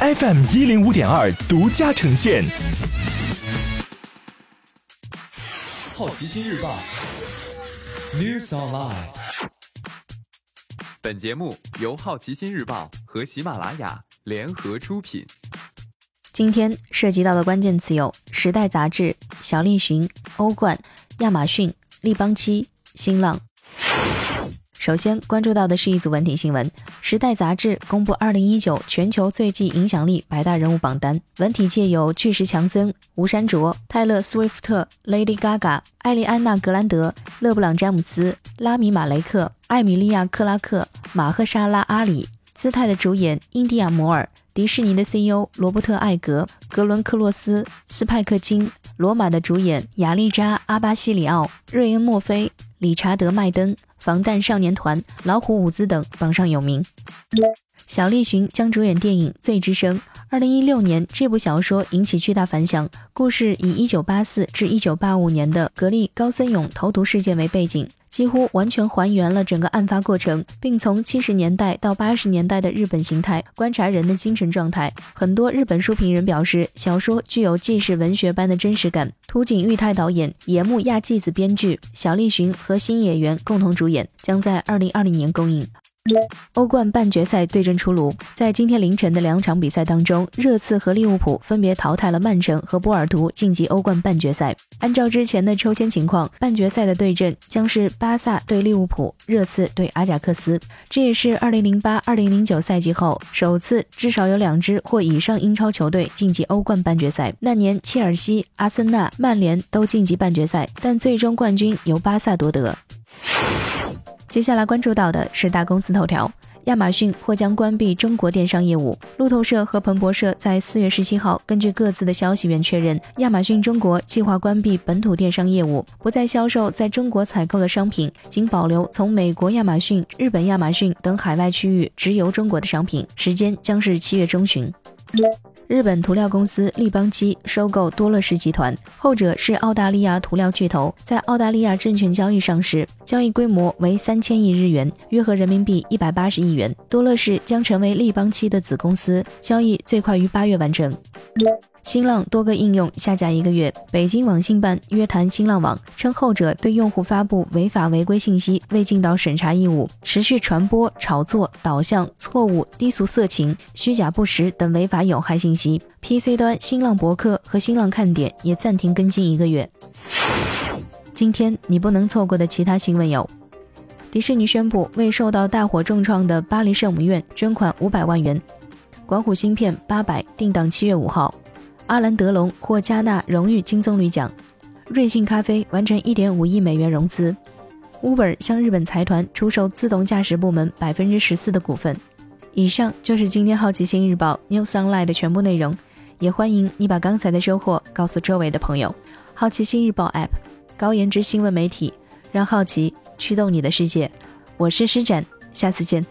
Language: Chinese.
FM 一零五点二独家呈现。好奇心日报，News Online。本节目由好奇心日报和喜马拉雅联合出品。今天涉及到的关键词有：《时代》杂志、小栗旬、欧冠、亚马逊、立邦漆、新浪。首先关注到的是一组文体新闻，《时代》杂志公布二零一九全球最具影响力百大人物榜单，文体界有巨石强森、吴山卓、泰勒·斯威夫特、Lady Gaga、艾丽安娜·格兰德、勒布朗·詹姆斯、拉米·马雷克、艾米莉亚·克拉克、马赫沙拉·阿里。姿态的主演印第亚摩尔，迪士尼的 CEO 罗伯特艾格，格伦克洛斯，斯派克金，罗马的主演亚丽扎阿巴西里奥，瑞恩墨菲，理查德麦登，防弹少年团，老虎舞姿等榜上有名。小栗旬将主演电影《罪之声》。二零一六年，这部小说引起巨大反响。故事以一九八四至一九八五年的格力高森勇投毒事件为背景，几乎完全还原了整个案发过程，并从七十年代到八十年代的日本形态观察人的精神状态。很多日本书评人表示，小说具有纪实文学般的真实感。土井裕太导演，野木亚纪子编剧，小栗旬和新演员共同主演，将在二零二零年公映。欧冠半决赛对阵出炉，在今天凌晨的两场比赛当中，热刺和利物浦分别淘汰了曼城和波尔图，晋级欧冠半决赛。按照之前的抽签情况，半决赛的对阵将是巴萨对利物浦，热刺对阿贾克斯。这也是2008-2009赛季后首次至少有两支或以上英超球队晋级欧冠半决赛。那年，切尔西、阿森纳、曼联都晋级半决赛，但最终冠军由巴萨夺得。接下来关注到的是大公司头条：亚马逊或将关闭中国电商业务。路透社和彭博社在四月十七号根据各自的消息源确认，亚马逊中国计划关闭本土电商业务，不再销售在中国采购的商品，仅保留从美国亚马逊、日本亚马逊等海外区域直邮中国的商品，时间将是七月中旬。日本涂料公司立邦漆收购多乐士集团，后者是澳大利亚涂料巨头，在澳大利亚证券交易上市，交易规模为三千亿日元，约合人民币一百八十亿元。多乐士将成为立邦漆的子公司，交易最快于八月完成。新浪多个应用下架一个月，北京网信办约谈新浪网，称后者对用户发布违法违规信息未尽到审查义务，持续传播、炒作、导向、错误、低俗色情、虚假不实等违法有害信息。PC 端新浪博客和新浪看点也暂停更新一个月。今天你不能错过的其他新闻有：迪士尼宣布为受到大火重创的巴黎圣母院捐款五百万元；管虎芯片八百定档七月五号。阿兰·德龙获加纳荣誉金棕榈奖，瑞幸咖啡完成1.5亿美元融资，Uber 向日本财团出售自动驾驶部门百分之十四的股份。以上就是今天好奇心日报 New Sunlight 的全部内容，也欢迎你把刚才的收获告诉周围的朋友。好奇心日报 App，高颜值新闻媒体，让好奇驱动你的世界。我是施展，下次见。